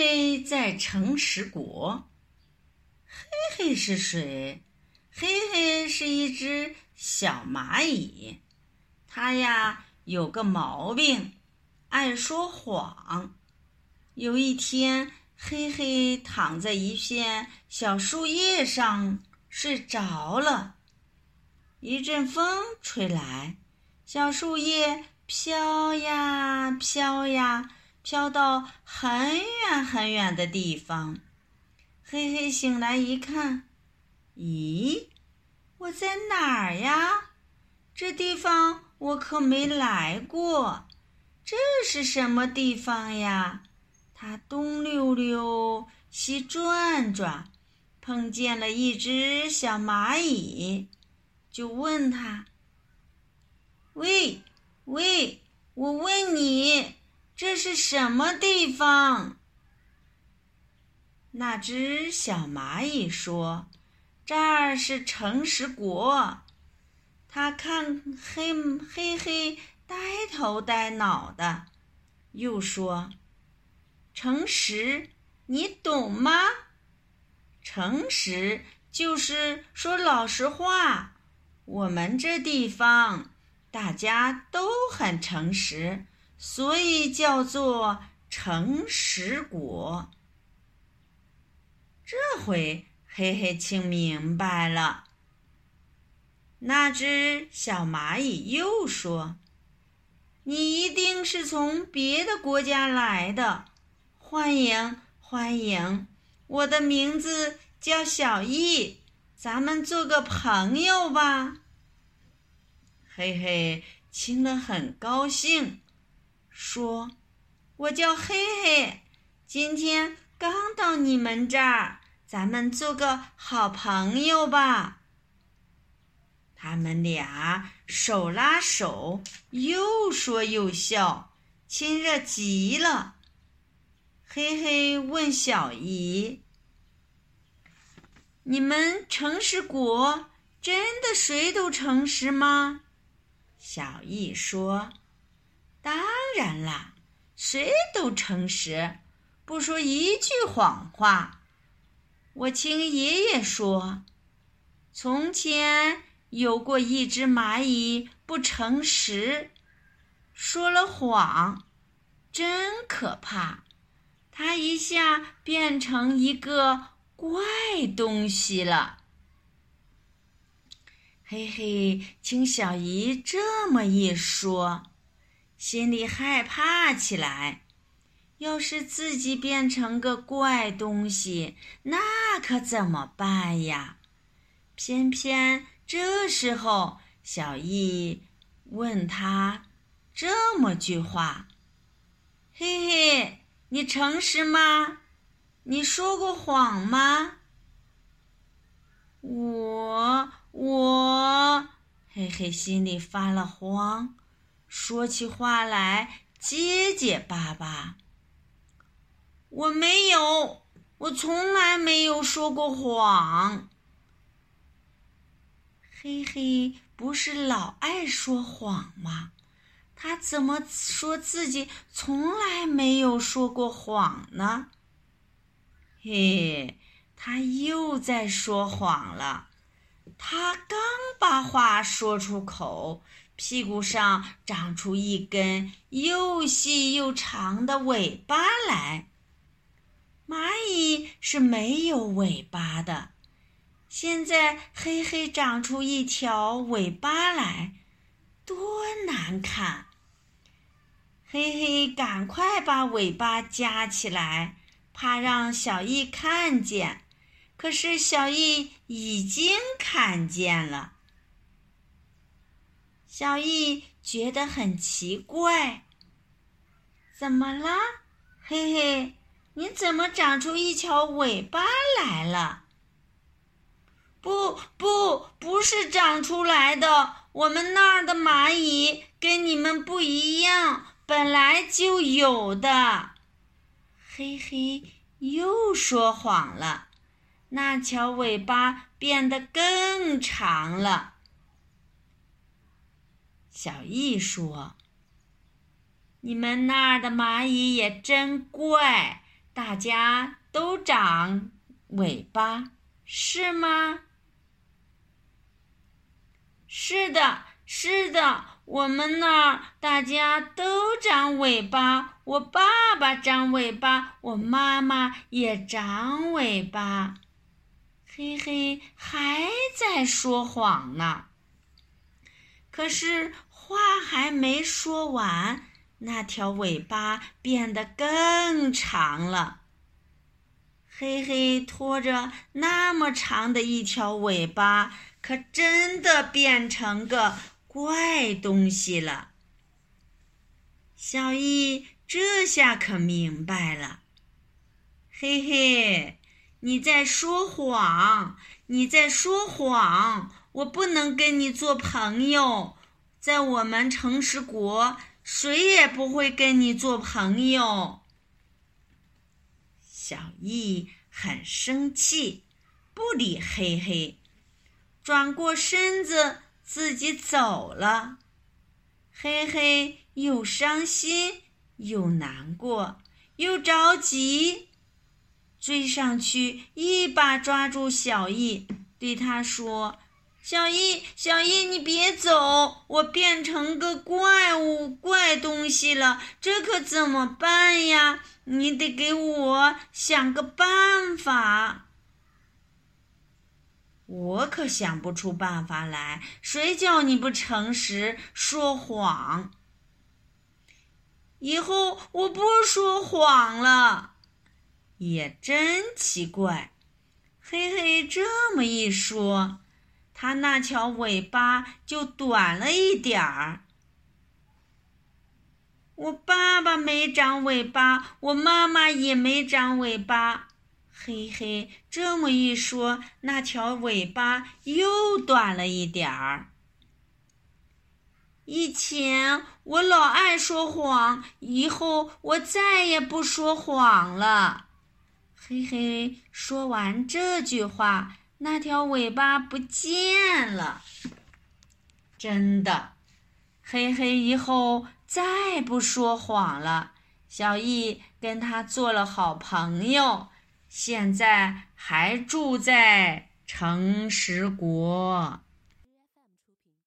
黑在诚实国。黑黑是谁？黑黑是一只小蚂蚁，它呀有个毛病，爱说谎。有一天，黑黑躺在一片小树叶上睡着了。一阵风吹来，小树叶飘呀飘呀，飘到很远很远的地方。黑黑醒来一看，咦，我在哪儿呀？这地方我可没来过。这是什么地方呀？他东溜溜，西转转，碰见了一只小蚂蚁，就问他：“喂，喂，我问你，这是什么地方？”那只小蚂蚁说：“这儿是诚实国。”他看黑黑黑呆头呆脑的，又说。诚实，你懂吗？诚实就是说老实话。我们这地方大家都很诚实，所以叫做诚实国。这回嘿嘿听明白了。那只小蚂蚁又说：“你一定是从别的国家来的。”欢迎欢迎，我的名字叫小易，咱们做个朋友吧。嘿嘿，听了很高兴，说：“我叫嘿嘿，今天刚到你们这儿，咱们做个好朋友吧。”他们俩手拉手，又说又笑，亲热极了。嘿嘿，问小姨：“你们诚实国真的谁都诚实吗？”小易说：“当然啦，谁都诚实，不说一句谎话。我听爷爷说，从前有过一只蚂蚁不诚实，说了谎，真可怕。”它一下变成一个怪东西了。嘿嘿，听小姨这么一说，心里害怕起来。要是自己变成个怪东西，那可怎么办呀？偏偏这时候，小易问他这么句话：“嘿嘿。”你诚实吗？你说过谎吗？我我嘿嘿，心里发了慌，说起话来结结巴巴。我没有，我从来没有说过谎。嘿嘿，不是老爱说谎吗？他怎么说自己从来没有说过谎呢？嘿，他又在说谎了。他刚把话说出口，屁股上长出一根又细又长的尾巴来。蚂蚁是没有尾巴的，现在嘿嘿长出一条尾巴来，多难看！嘿嘿，赶快把尾巴夹起来，怕让小易看见。可是小易已经看见了。小易觉得很奇怪，怎么了？嘿嘿，你怎么长出一条尾巴来了？不不，不是长出来的，我们那儿的蚂蚁跟你们不一样。本来就有的，嘿嘿，又说谎了。那条尾巴变得更长了。小易说：“你们那儿的蚂蚁也真怪，大家都长尾巴，是吗？是的，是的，我们那儿大家都长尾巴。我爸爸长尾巴，我妈妈也长尾巴。嘿嘿，还在说谎呢。可是话还没说完，那条尾巴变得更长了。嘿嘿，拖着那么长的一条尾巴。可真的变成个怪东西了。小易这下可明白了，嘿嘿，你在说谎，你在说谎，我不能跟你做朋友，在我们诚实国，谁也不会跟你做朋友。小易很生气，不理嘿嘿。转过身子，自己走了。嘿嘿，又伤心，又难过，又着急，追上去，一把抓住小易，对他说：“小易，小易，你别走，我变成个怪物、怪东西了，这可怎么办呀？你得给我想个办法。”我可想不出办法来，谁叫你不诚实说谎？以后我不说谎了。也真奇怪，嘿嘿，这么一说，他那条尾巴就短了一点儿。我爸爸没长尾巴，我妈妈也没长尾巴。嘿嘿，这么一说，那条尾巴又短了一点儿。以前我老爱说谎，以后我再也不说谎了。嘿嘿，说完这句话，那条尾巴不见了。真的，黑黑，以后再不说谎了。小易跟他做了好朋友。现在还住在诚实国。